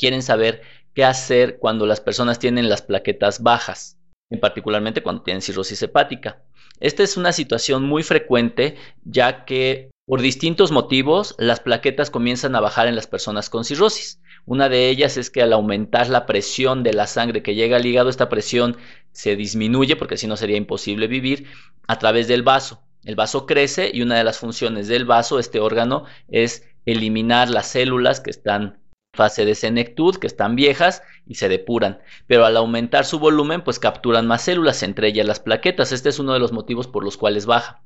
Quieren saber qué hacer cuando las personas tienen las plaquetas bajas, en particularmente cuando tienen cirrosis hepática. Esta es una situación muy frecuente ya que por distintos motivos las plaquetas comienzan a bajar en las personas con cirrosis. Una de ellas es que al aumentar la presión de la sangre que llega al hígado, esta presión se disminuye porque si no sería imposible vivir a través del vaso. El vaso crece y una de las funciones del vaso, este órgano, es eliminar las células que están fase de senectud, que están viejas y se depuran, pero al aumentar su volumen, pues capturan más células, entre ellas las plaquetas. Este es uno de los motivos por los cuales baja.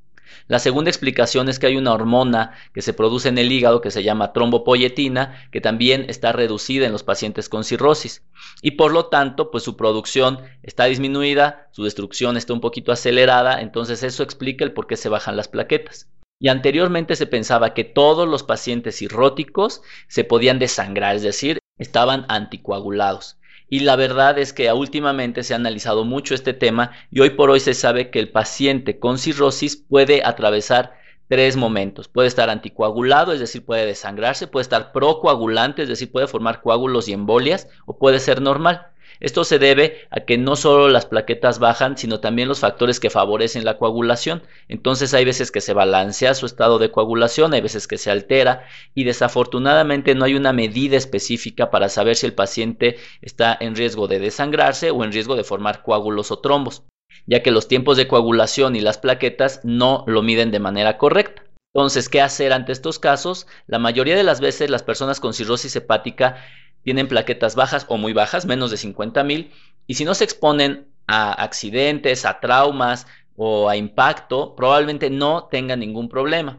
La segunda explicación es que hay una hormona que se produce en el hígado que se llama trombopoyetina, que también está reducida en los pacientes con cirrosis. Y por lo tanto, pues su producción está disminuida, su destrucción está un poquito acelerada, entonces eso explica el por qué se bajan las plaquetas. Y anteriormente se pensaba que todos los pacientes cirróticos se podían desangrar, es decir, estaban anticoagulados. Y la verdad es que últimamente se ha analizado mucho este tema y hoy por hoy se sabe que el paciente con cirrosis puede atravesar tres momentos. Puede estar anticoagulado, es decir, puede desangrarse, puede estar procoagulante, es decir, puede formar coágulos y embolias, o puede ser normal. Esto se debe a que no solo las plaquetas bajan, sino también los factores que favorecen la coagulación. Entonces hay veces que se balancea su estado de coagulación, hay veces que se altera y desafortunadamente no hay una medida específica para saber si el paciente está en riesgo de desangrarse o en riesgo de formar coágulos o trombos, ya que los tiempos de coagulación y las plaquetas no lo miden de manera correcta. Entonces, ¿qué hacer ante estos casos? La mayoría de las veces las personas con cirrosis hepática tienen plaquetas bajas o muy bajas, menos de 50 mil, y si no se exponen a accidentes, a traumas o a impacto, probablemente no tengan ningún problema.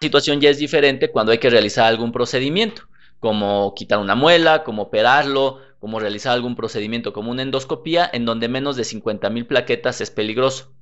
La situación ya es diferente cuando hay que realizar algún procedimiento, como quitar una muela, como operarlo, como realizar algún procedimiento como una endoscopía, en donde menos de 50 mil plaquetas es peligroso.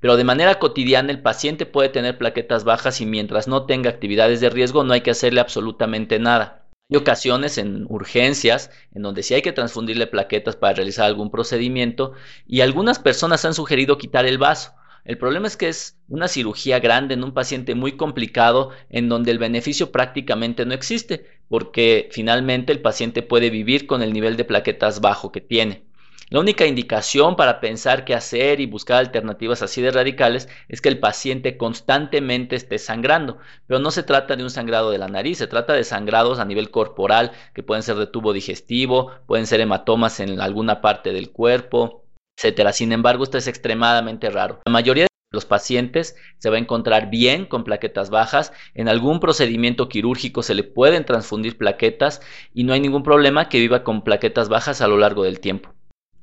Pero de manera cotidiana el paciente puede tener plaquetas bajas y mientras no tenga actividades de riesgo no hay que hacerle absolutamente nada. Hay ocasiones en urgencias en donde sí hay que transfundirle plaquetas para realizar algún procedimiento y algunas personas han sugerido quitar el vaso. El problema es que es una cirugía grande en un paciente muy complicado en donde el beneficio prácticamente no existe porque finalmente el paciente puede vivir con el nivel de plaquetas bajo que tiene. La única indicación para pensar qué hacer y buscar alternativas así de radicales es que el paciente constantemente esté sangrando, pero no se trata de un sangrado de la nariz, se trata de sangrados a nivel corporal que pueden ser de tubo digestivo, pueden ser hematomas en alguna parte del cuerpo, etcétera. Sin embargo, esto es extremadamente raro. La mayoría de los pacientes se va a encontrar bien con plaquetas bajas, en algún procedimiento quirúrgico se le pueden transfundir plaquetas y no hay ningún problema que viva con plaquetas bajas a lo largo del tiempo.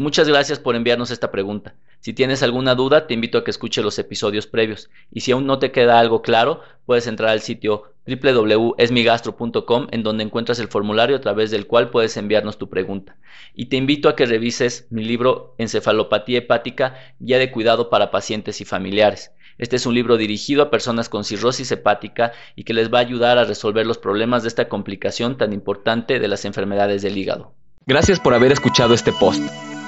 Muchas gracias por enviarnos esta pregunta. Si tienes alguna duda, te invito a que escuche los episodios previos. Y si aún no te queda algo claro, puedes entrar al sitio www.esmigastro.com en donde encuentras el formulario a través del cual puedes enviarnos tu pregunta. Y te invito a que revises mi libro Encefalopatía hepática, guía de cuidado para pacientes y familiares. Este es un libro dirigido a personas con cirrosis hepática y que les va a ayudar a resolver los problemas de esta complicación tan importante de las enfermedades del hígado. Gracias por haber escuchado este post.